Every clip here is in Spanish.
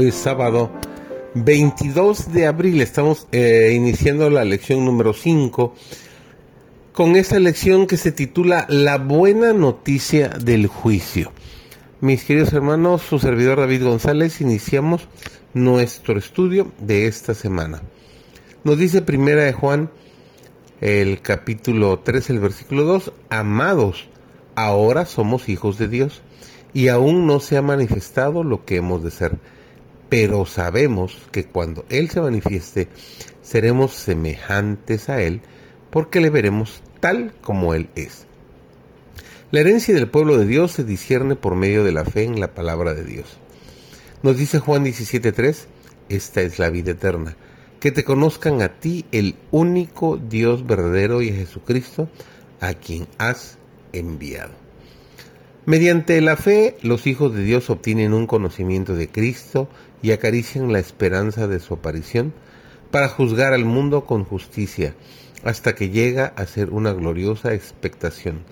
Hoy es sábado 22 de abril. Estamos eh, iniciando la lección número 5 con esta lección que se titula La buena noticia del juicio. Mis queridos hermanos, su servidor David González, iniciamos nuestro estudio de esta semana. Nos dice Primera de Juan, el capítulo 3, el versículo 2, Amados, ahora somos hijos de Dios y aún no se ha manifestado lo que hemos de ser. Pero sabemos que cuando Él se manifieste, seremos semejantes a Él, porque le veremos tal como Él es. La herencia del pueblo de Dios se discierne por medio de la fe en la palabra de Dios. Nos dice Juan 17:3, esta es la vida eterna, que te conozcan a ti el único Dios verdadero y a Jesucristo, a quien has enviado. Mediante la fe, los hijos de Dios obtienen un conocimiento de Cristo y acarician la esperanza de su aparición para juzgar al mundo con justicia, hasta que llega a ser una gloriosa expectación,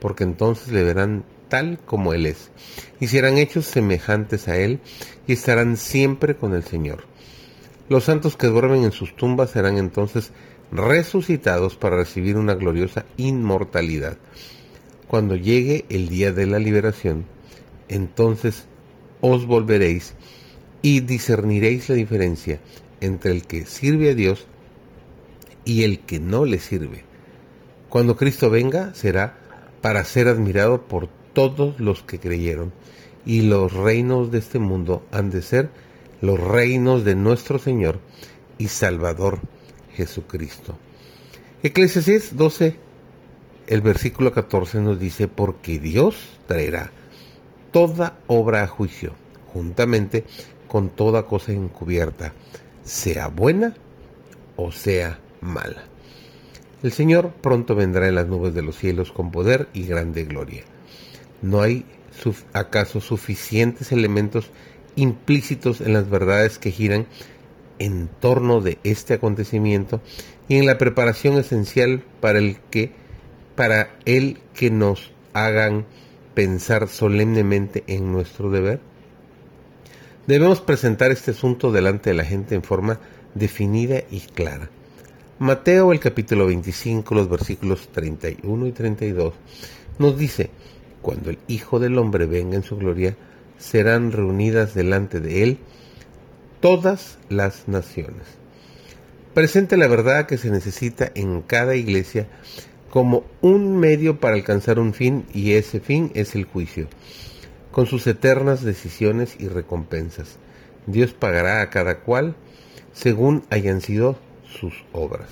porque entonces le verán tal como Él es, y serán hechos semejantes a Él, y estarán siempre con el Señor. Los santos que duermen en sus tumbas serán entonces resucitados para recibir una gloriosa inmortalidad cuando llegue el día de la liberación, entonces os volveréis y discerniréis la diferencia entre el que sirve a Dios y el que no le sirve. Cuando Cristo venga será para ser admirado por todos los que creyeron, y los reinos de este mundo han de ser los reinos de nuestro Señor y Salvador Jesucristo. Eclesiastes 12, el versículo 14 nos dice, porque Dios traerá toda obra a juicio, juntamente con toda cosa encubierta, sea buena o sea mala. El Señor pronto vendrá en las nubes de los cielos con poder y grande gloria. ¿No hay acaso suficientes elementos implícitos en las verdades que giran en torno de este acontecimiento y en la preparación esencial para el que para el que nos hagan pensar solemnemente en nuestro deber? Debemos presentar este asunto delante de la gente en forma definida y clara. Mateo el capítulo 25, los versículos 31 y 32, nos dice, cuando el Hijo del Hombre venga en su gloria, serán reunidas delante de él todas las naciones. Presente la verdad que se necesita en cada iglesia como un medio para alcanzar un fin y ese fin es el juicio, con sus eternas decisiones y recompensas. Dios pagará a cada cual según hayan sido sus obras.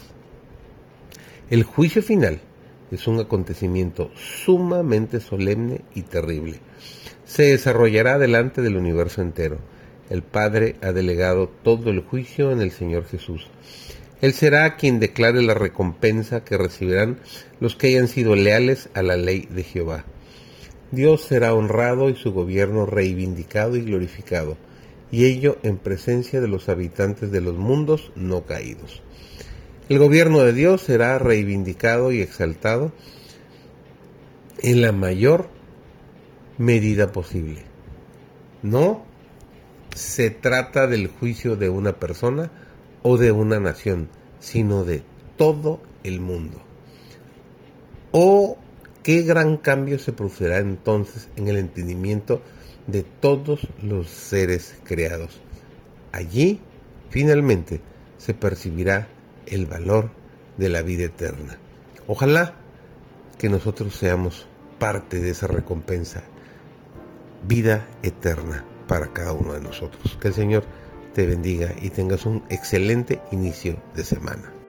El juicio final es un acontecimiento sumamente solemne y terrible. Se desarrollará delante del universo entero. El Padre ha delegado todo el juicio en el Señor Jesús él será quien declare la recompensa que recibirán los que hayan sido leales a la ley de Jehová. Dios será honrado y su gobierno reivindicado y glorificado, y ello en presencia de los habitantes de los mundos no caídos. El gobierno de Dios será reivindicado y exaltado en la mayor medida posible. No se trata del juicio de una persona, o de una nación, sino de todo el mundo. Oh, qué gran cambio se producirá entonces en el entendimiento de todos los seres creados. Allí, finalmente, se percibirá el valor de la vida eterna. Ojalá que nosotros seamos parte de esa recompensa, vida eterna para cada uno de nosotros. Que el Señor te bendiga y tengas un excelente inicio de semana.